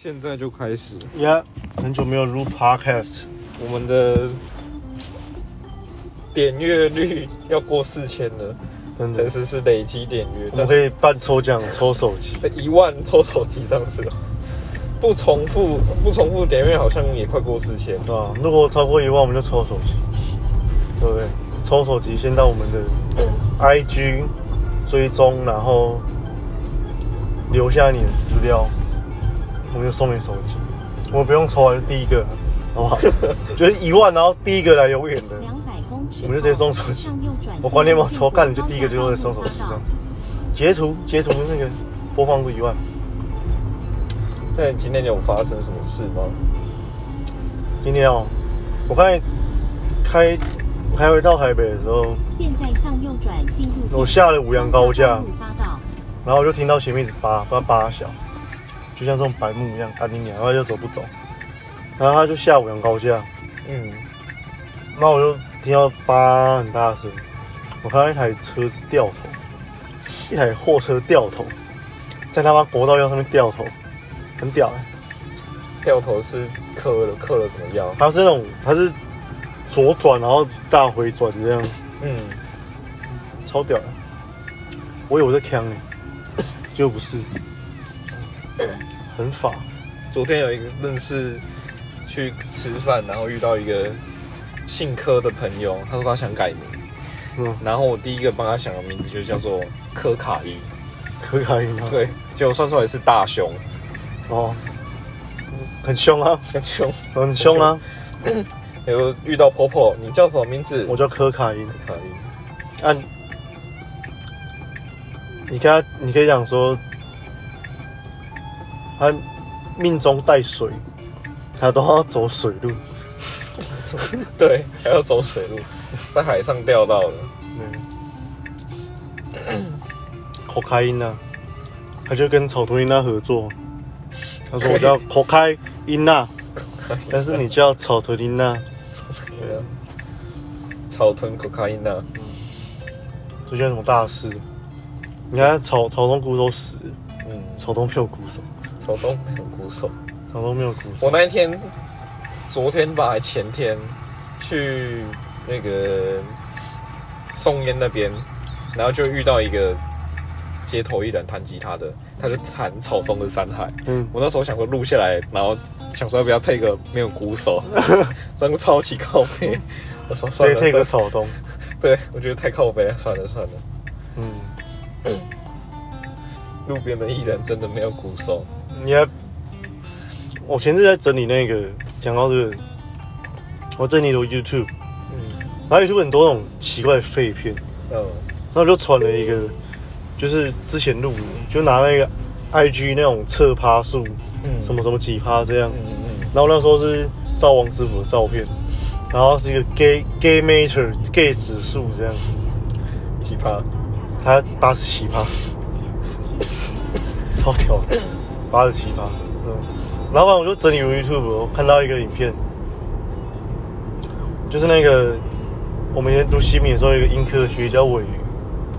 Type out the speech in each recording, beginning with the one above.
现在就开始，呀很久没有录 podcast，我们的点阅率要过四千了，真的。但，是是累积点阅，我们可以办抽奖抽手机，一万抽手机这样子，不重复不重复点阅好像也快过四千，对吧？如果超过一万，我们就抽手机，对。不对？抽手机先到我们的 IG 追踪，然后留下你的资料，我们就送你手机。我们不用抽啊，就第一个，好不好？就是一万，然后第一个来留言的，两百公尺，我们就直接送手机我管你有没有抽，干你就第一个就会送手机这样。截图截图那个播放度一万。那你今天有发生什么事吗？今天哦，我刚才开开回到台北的时候，现在向右转进入。我下了五羊高架，然后我就听到前面一直扒，不知道扒小，就像这种白目一样，赶紧鸟，然后就走不走，然后他就下五羊高架，嗯，然后我就听到叭很大声，我看到一台车子掉头，一台货车掉头，在他妈国道腰上面掉头，很屌哎、掉头是刻了刻了什么药？它是那种它是左转然后大回转这样，嗯，超屌。的，我以为我在呛呢、结果不是，很法。昨天有一个认识去吃饭，然后遇到一个姓柯的朋友，他说他想改名，嗯，然后我第一个帮他想的名字就叫做柯卡伊，柯卡因吗，对，结果算出来是大熊，哦，很凶啊，很凶。很凶啊，有遇到婆婆，你叫什么名字？我叫柯卡因。卡因，啊、你跟他，你可以讲说，他命中带水，他都要走水路。对，还要走水路，在海上钓到的。嗯，口开音啊，他就跟草图音娜合作。他说我叫口开音娜，但是你叫草图音娜，草屯可卡因娜，出现什么大事？你看草草东鼓手死。了，嗯，草东没有鼓手，草东没有鼓手。草东没有鼓手。我那一天，昨天吧，还前天去那个松烟那边，然后就遇到一个街头艺人弹吉他的，他就弹草东的《山海》。嗯，我那时候想说录下来，然后想说要不要 take 个没有鼓手，真的超级靠背。我说算了，谁 take 个草东？对我觉得太靠背了，算了算了。嗯，路边的艺人真的没有鼓手，你还，我前次在整理那个，讲到这个，我整理了 YouTube，嗯。然后 YouTube 很多那种奇怪的废片，嗯然后我就传了一个，就是之前录的，就拿那个 IG 那种测趴数，嗯。什么什么几趴这样，嗯嗯然后那时候是照王师傅的照片，然后是一个 gay gay meter gay 指数这样，嗯，奇葩，他八十七趴，超屌的，八十七趴，嗯，然后我就整理我 YouTube，我看到一个影片，就是那个我们以前读西米的时候，有一个音科学叫尾鱼，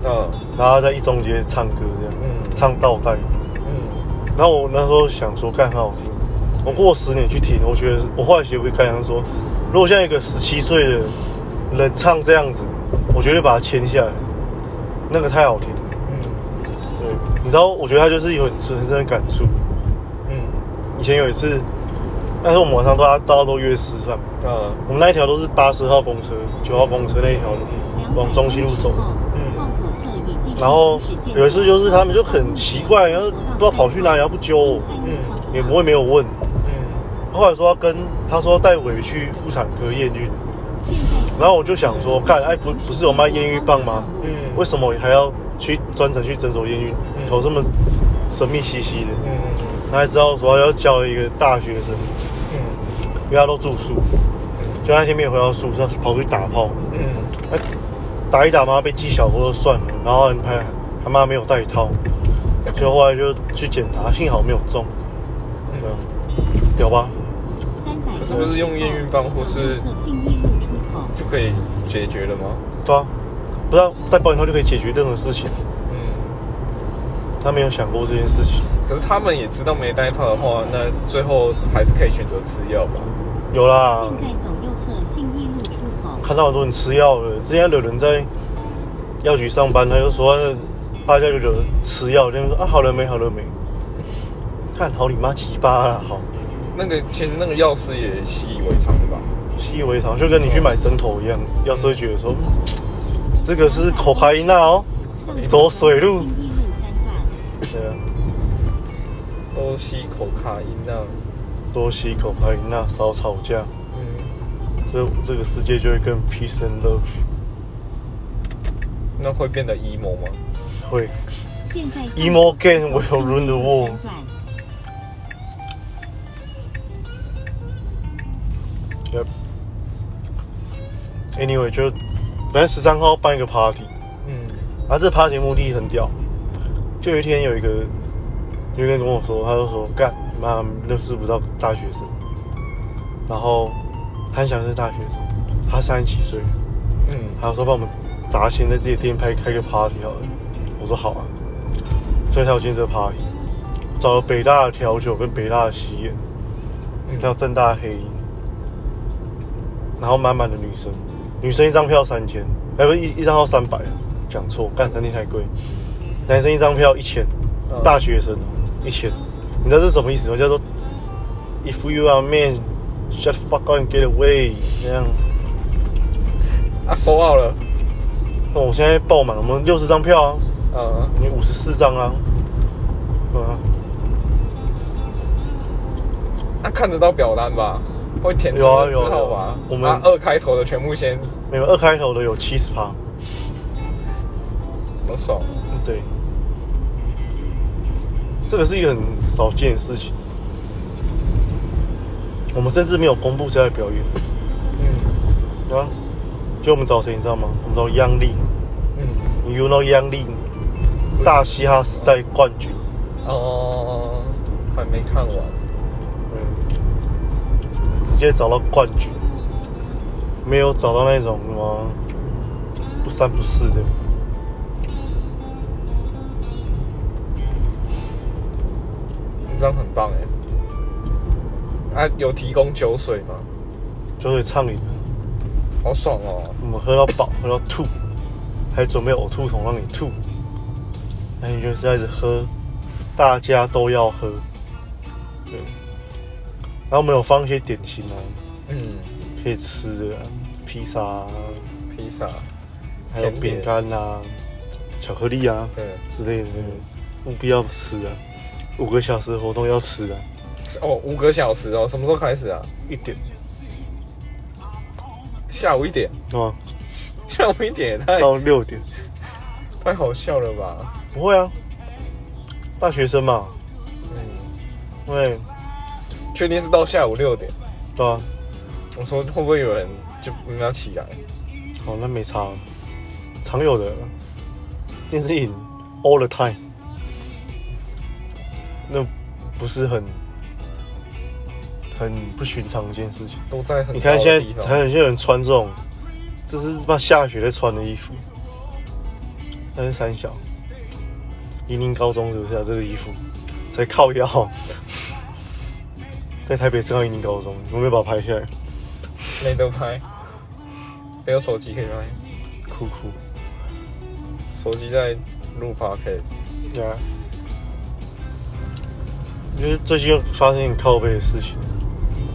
嗯。然后他在一中街唱歌这样，嗯。唱倒带，嗯。然后我那时候想说，干很好听，我过十年去听，我觉得我后来学会看，他说，如果像一个十七岁的人唱这样子，我绝对把它签下来，那个太好听。嗯。对，你知道，我觉得他就是有很深深的感触。嗯以前有一次，但是我们晚上大家大家都约吃饭，嗯。我们那一条都是八十号公车、九号公车那一条路，往中心路走。然后有一次就是他们就很奇怪，然后不知道跑去哪里，然后不揪我，嗯。也不会没有问。嗯。后来说要跟他说要带尾去妇产科验孕，然后我就想说，看哎不不是有卖验孕棒吗？嗯。为什么还要去专程去诊所验孕，头这么神秘兮兮的？嗯他还知道说要叫一个大学生，嗯因为他都住宿，就那天没有回到宿舍，跑出去打炮，嗯哎，打一打嘛被记小过就算了，然后还他妈没有带套，就后来就去检查，幸好没有中，对啊，屌吧？是不是用验孕棒或是就可以解决了吗？对啊，不知道带保险套就可以解决任何事情。嗯他没有想过这件事情。可是他们也知道没带套的话，那最后还是可以选择吃药吧。有啦，现在走右侧信义路出口。看到很多人吃药了。之前有人在药局上班，他就说大家就吃药，就说啊好了没，好了没。看好你妈鸡巴啦，好那个其实那个药师也习以为常的吧？习以为常，就跟你去买针头一样，药师会觉得说嗯这个是口开那哦，上走水路都吸口卡因那，多吸口卡因娜，少吵架，嗯，这这个世界就会更 peace and love。那会变得 emo 吗？会现在 emo again will ruin the world. Anyway，就本来十三号办一个 party，嗯然后这 party 目的很屌。就有一天有一个有一个人跟我说，他就说干妈认识不到大学生，然后他很想是大学生，他三十几岁，嗯，他说帮我们砸钱在自己店开开个 party 好了。我说好啊，所以他有今天这个 party，找了北大的调酒跟北大的吸烟，还有正大的黑鹰，然后满满的女生，女生一张票三千，哎不一一张要三百，讲错，干三千太贵，男生一张票一千，嗯大学生一千，你知道这是什么意思吗？叫做 If you are man, shut fuck up and get away，这样。啊，收到了，那我现在爆满，我们六十张票啊，嗯，你五十四张啊，对啊，那、看得到表单吧？会填出字有啊有啊号吧？我们啊二开头的全部先，没有二开头的有七十趴，好少。对，这个是一个很少见的事情。我们甚至没有公布谁在表演，嗯啊？就我们找谁你知道吗？我们找央丽嗯，，You know 央丽，大嘻哈时代冠军，哦，还没看完。嗯，直接找到冠军，没有找到那种什么不三不四的。这样很棒哎。啊，有提供酒水吗？酒水畅饮了，好爽哦。我们喝到饱，喝到吐，还准备呕吐桶让你吐，那你就是开始喝，大家都要喝，对。然后我们有放一些点心啊，嗯，可以吃的、啊，披萨啊，披萨，还有饼干啊，巧克力啊对，之类的，务必要吃啊。五个小时的活动要吃啊，哦，五个小时哦，什么时候开始啊？一点。下午一点，啊，下午一点也太到六点，太好笑了吧？不会啊，大学生嘛，嗯，因为确定是到下午六点。对啊，我说会不会有人就没有要起来？哦，那没差，常有的电视影 all the time，那不是很很不寻常的一件事情。都在很你看现。在还有些人穿这种，这是他妈下雪在穿的衣服，那是三小，宜宁高中是不是啊？这个衣服才靠腰，在台北上宜宁高中，有没有把它拍下来？没得拍，没有手机可以拍，酷酷，手机在录 podcast。对啊。就是最近又发生很靠背的事情，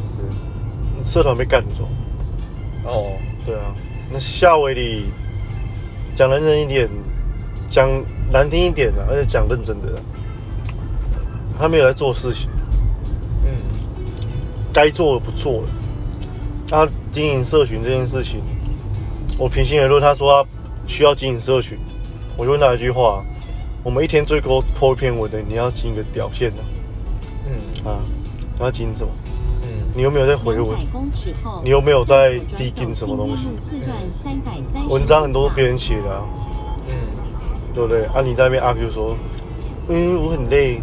是社团被赶走。哦，对啊，那夏威夷讲认真一点，讲难听一点的，而且讲认真的，他没有在做事情，嗯。该做的不做了。他经营社群这件事情，我平心而论，他说他需要经营社群，我就问他一句话：我们一天最多破一篇文的，你要经营个屌线的嗯啊？你要经营什么？嗯，你有没有在回文？公尺后，你有没有在向左转 digging 走什么东西文章很多是别人写的啊。嗯，对不对？啊，你在那边 argue 说，嗯，我很累，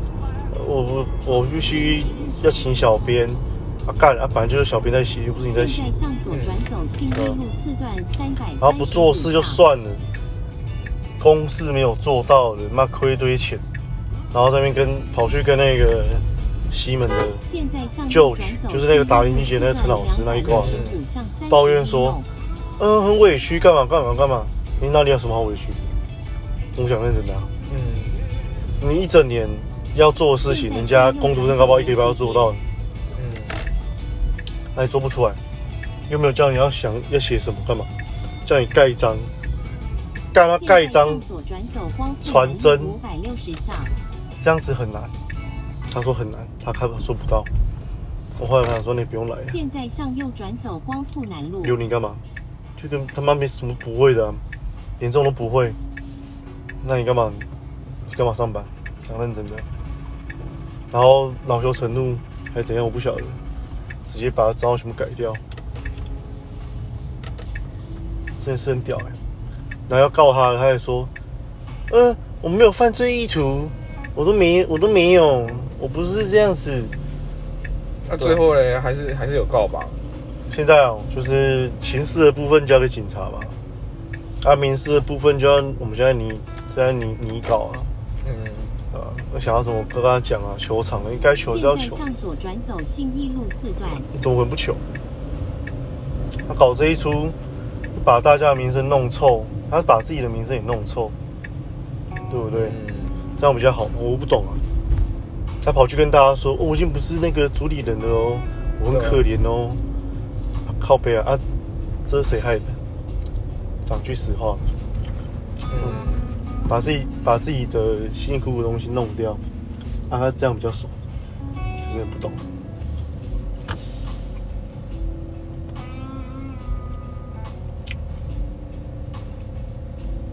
我我我必须要请小编，啊干啊，本来就是小编在写，又不是你在写现在，向左转走信义路四段三百。然后不做事就。算了，公事没有做到的，妈亏一堆钱，然后在那边跟跑去跟那个西门的现在上 George，就是那个打林俊杰那个陈老师那一挂的抱怨说嗯，很委屈，干嘛干嘛？干嘛？你那里有什么好委屈？我想认真的、啊，嗯。你一整年要做的事情，人家工读生高包一个礼拜要做到，嗯，那你做不出来，又没有叫你要想要写什么干嘛？叫你盖一张，盖他盖一张，传真。这样子很难。他说很难，他看做不到。我后来跟他说你不用来了，现在向右转走光复南路。留你干嘛？就跟他妈没什么不会的、啊，连这种都不会，那你干嘛？你干嘛上班？讲认真的。然后恼羞成怒还是怎样，我不晓得，直接把账号全部改掉，真的是很屌哎、然后要告他，他还说，嗯、我没有犯罪意图，我都没，我都没有，我不是这样子。那最后嘞，还是还是有告吧。现在哦，就是刑事的部分交给警察吧，啊，民事的部分就要我们现在你现在你你搞啊，嗯，啊，我想要什么跟他讲啊，球场应该求现在是要求，向左转走信义路四段。你怎么可能不求？他搞这一出，把大家的名声弄臭，他把自己的名声也弄臭，对不对？嗯这样比较好？我不懂啊。他跑去跟大家说：“哦，我已经不是那个主理人了哦，我很可怜哦。啊靠背啊啊，这是谁害的？讲句实话，嗯，把自己把自己的辛辛苦的东西弄掉，啊，他这样比较爽，就是不懂。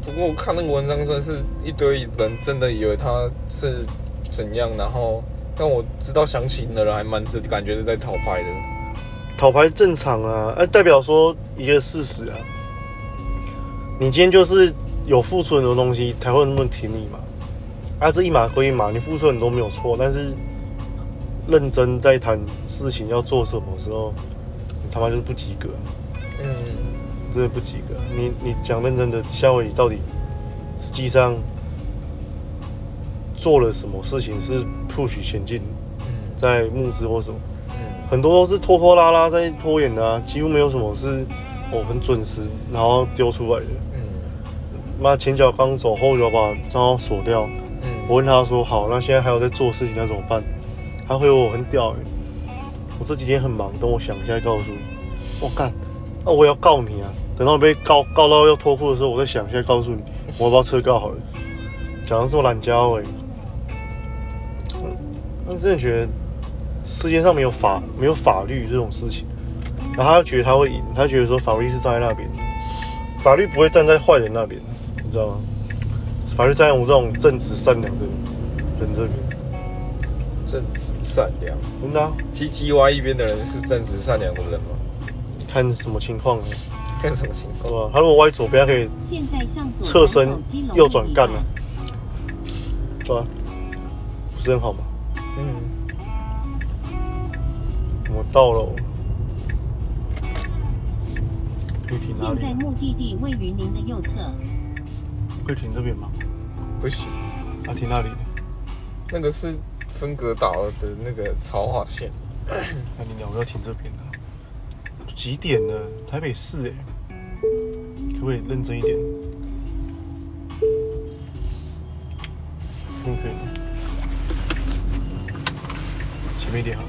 不过我看那个文章，真的是一堆人真的以为他是怎样，然后但我知道详情的人还蛮是感觉是在讨拍的。讨牌正常啊，呃、代表说一个事实啊。你今天就是有付出很多东西，才会那么挺你嘛。啊，这一码归一码，你付出很多没有错，但是认真在谈事情要做什么时候，你他妈就是不及格，嗯，真的不及格。你你讲认真的，夏威夷到底实际上做了什么事情是 push 前进，嗯在募资或什么？嗯很多都是拖拖拉拉在拖延的啊，几乎没有什么是哦很准时然后丢出来的。嗯妈前脚刚走，后脚把账号锁掉。嗯，我问他说：“好，那现在还有在做事情，那怎么办？”他回我很屌哎、我这几天很忙，等我想一下再告诉你。我干，那我也要告你啊！等到我被告告到要脱裤的时候，我再想一下告诉你，我要不要撤告好了。讲的这么懒家伙、欸，嗯，我真的觉得世界上没有法没有法律这种事情，然后他觉得他会赢，他觉得说法律是站在那边的，法律不会站在坏人那边，你知道吗？法律站在我们这种正直善良的人这边，正直善良。真的、啊，G G Y 一边的人是正直善良的人吗？看什么情况呢？看什么情况？对吧？他如果歪左边，他可以现在向左侧身右转干了了。对吧？不是很好吗？嗯，我到了，可以停哪现在里？目的地位于您的右侧。会停这边吗？不行，啊，停那里？那个是分隔岛的那个潮化线。那你鸟要停这边的、几点了？台北市哎、可不可以认真一点？可以可以。前面一点好。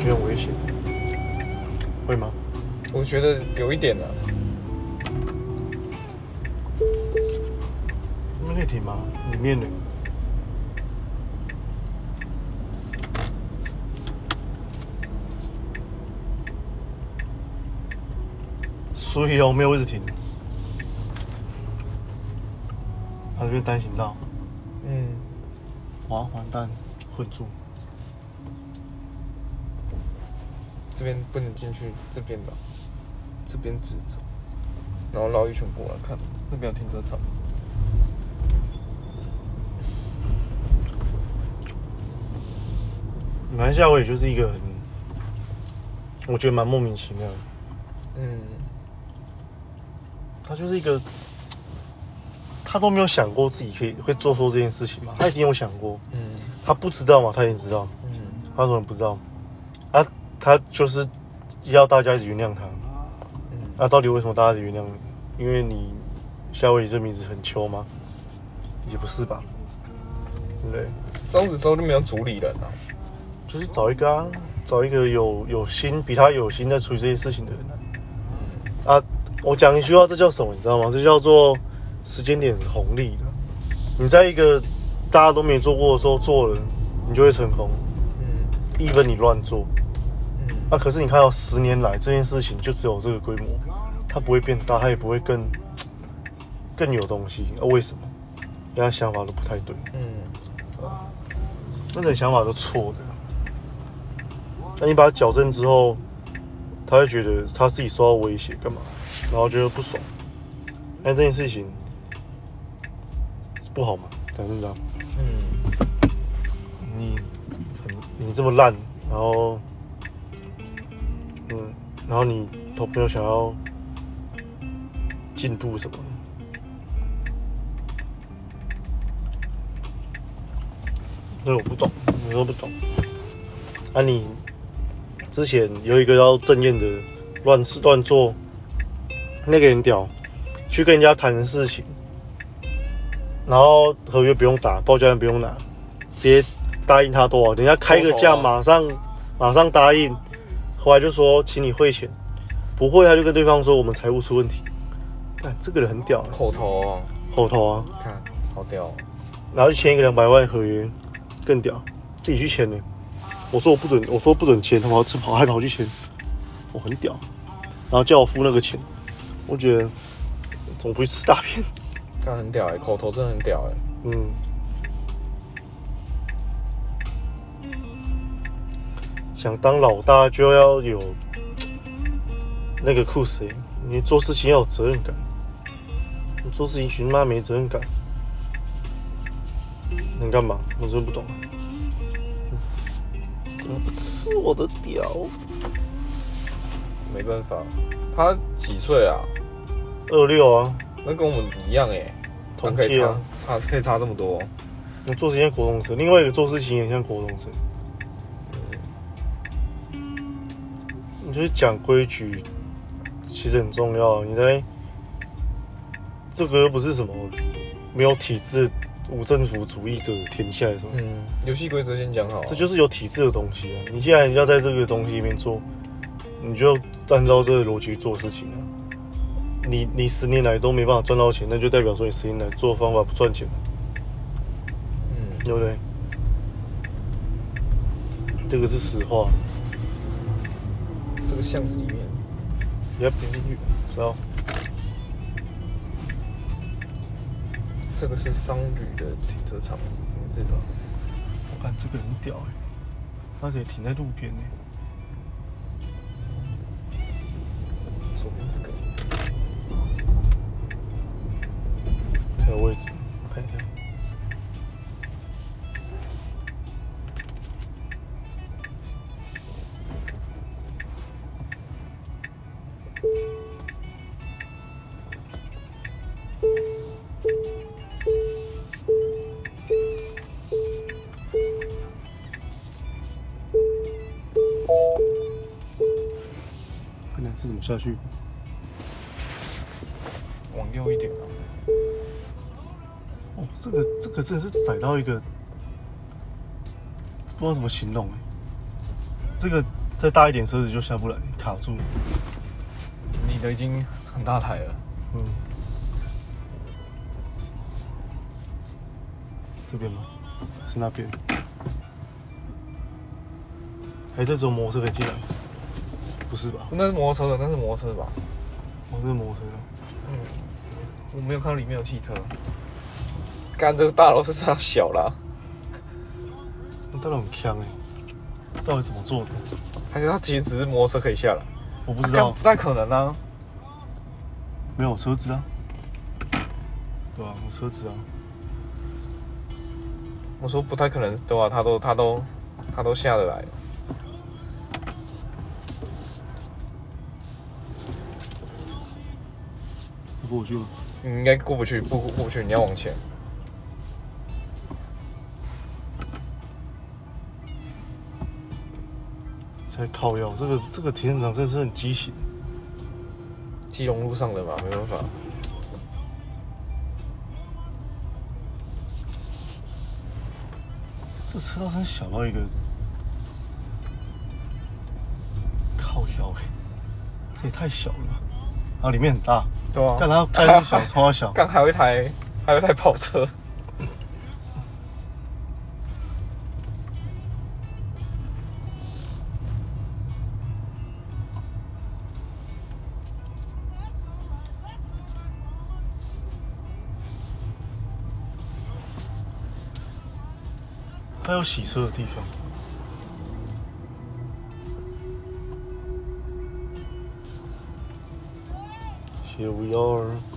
觉得很危险，会吗？我觉得有一点啊，那边可以停吗？里面的？所以哦，没有位置停。他这边单行道，嗯，哇，完蛋，混住。这边不能进去，这边的，这边直走。然后绕一圈过来看，那边有停车场。马来西亚我也就是一个很，我觉得蛮莫名其妙的。嗯，他就是一个，他都没有想过自己可以会做错这件事情嘛？他一定有想过，嗯他不知道嘛？他也知道，嗯他怎么不知道？啊，他就是要大家一直原谅他。嗯，那、到底为什么大家原谅你？因为你夏威夷这名字很秋吗？也不是吧？对不对？这样子之后就没有主理人了。就是找一个啊，找一个有有心比他有心在处理这些事情的人啊。啊，我讲一句话，这叫什么？你知道吗？这叫做时间点红利的。你在一个大家都没做过的时候做了，你就会成功。嗯 even 你乱做，嗯啊，可是你看到十年来这件事情就只有这个规模，它不会变大，它也不会更更有东西。啊，为什么？因为他想法都不太对，嗯那种想法都错的。那你把它矫正之后，他会觉得他自己受到威胁，干嘛？然后觉得不爽。但这件事情不好嘛？讲真的啊，嗯你很你这么烂，然后嗯，然后你都没有想要进步什么的。这我不懂，你都不懂。啊，你之前有一个要正验的乱事乱做，那个人屌，去跟人家谈事情，然后合约不用打，报价单不用拿，直接答应他多少，人家开个价马上马上答应，后来就说请你汇钱，不会他就跟对方说我们财务出问题。看这个人很屌、欸，口头哦，口头啊，看好屌哦。然后就签一个两百万合约，更屌，自己去签呢。我说我不准，我说不准签，他跑跑还跑去签，我很屌。然后叫我付那个钱，我觉得怎么不去吃大便？看很屌哎，口头真的很屌哎。嗯。想当老大就要有 那个酷谁，你做事情要有责任感。你做事情寻妈没责任感，能干嘛？我真不懂。怎么不吃我的屌？没办法，他几岁啊？二六啊，那跟我们一样哎，他同可以差届啊。差可以差这么多。我做事情像国中生，另外一个做事情也像国中生。你就是讲规矩，其实很重要。你在这个又不是什么没有体制、无政府主义者天下什么，嗯，游戏规则先讲好啊。这就是有体制的东西啊。你既然要在这个东西里面做，你就按照这个逻辑去做事情啊。你你十年来都没办法赚到钱，那就代表说你十年来做的方法不赚钱，嗯对不对？这个是实话。这个巷子里面，也要点进去，知道？这个是商旅的停车场，你知道？我看这个很屌哎、欸，而且停在路边呢、左下去。往右一点啊。哦，这个这个真的是窄到一个，不知道怎么形容哎。这个再大一点车子就下不来，卡住。你的已经很大台了，嗯，这边吗？是那边？还是只有摩托车可以进来？不是吧？那是摩托车的，那是摩托车吧？哦，这是摩托车的。嗯，我没有看到里面有汽车。干这个大楼是啥小啦？那大楼很强哎，到底怎么做的？还是它其实只是摩托车可以下来？我不知道啊不。太可能啊！没有车子啊，对啊，有车子啊，我说不太可能，对吧、他都他都他都下得来。过去了。你应该过不去，不过不去，你要往前。才靠腰，这个这个停车场真是很畸形。基隆路上的吧，没办法。这车道真小到一个靠腰哎、这也太小了吧！然后里面很大，对啊，干它盖那么小，超小。刚还有一台，还有一台跑车。还有洗车的地方。Here we are。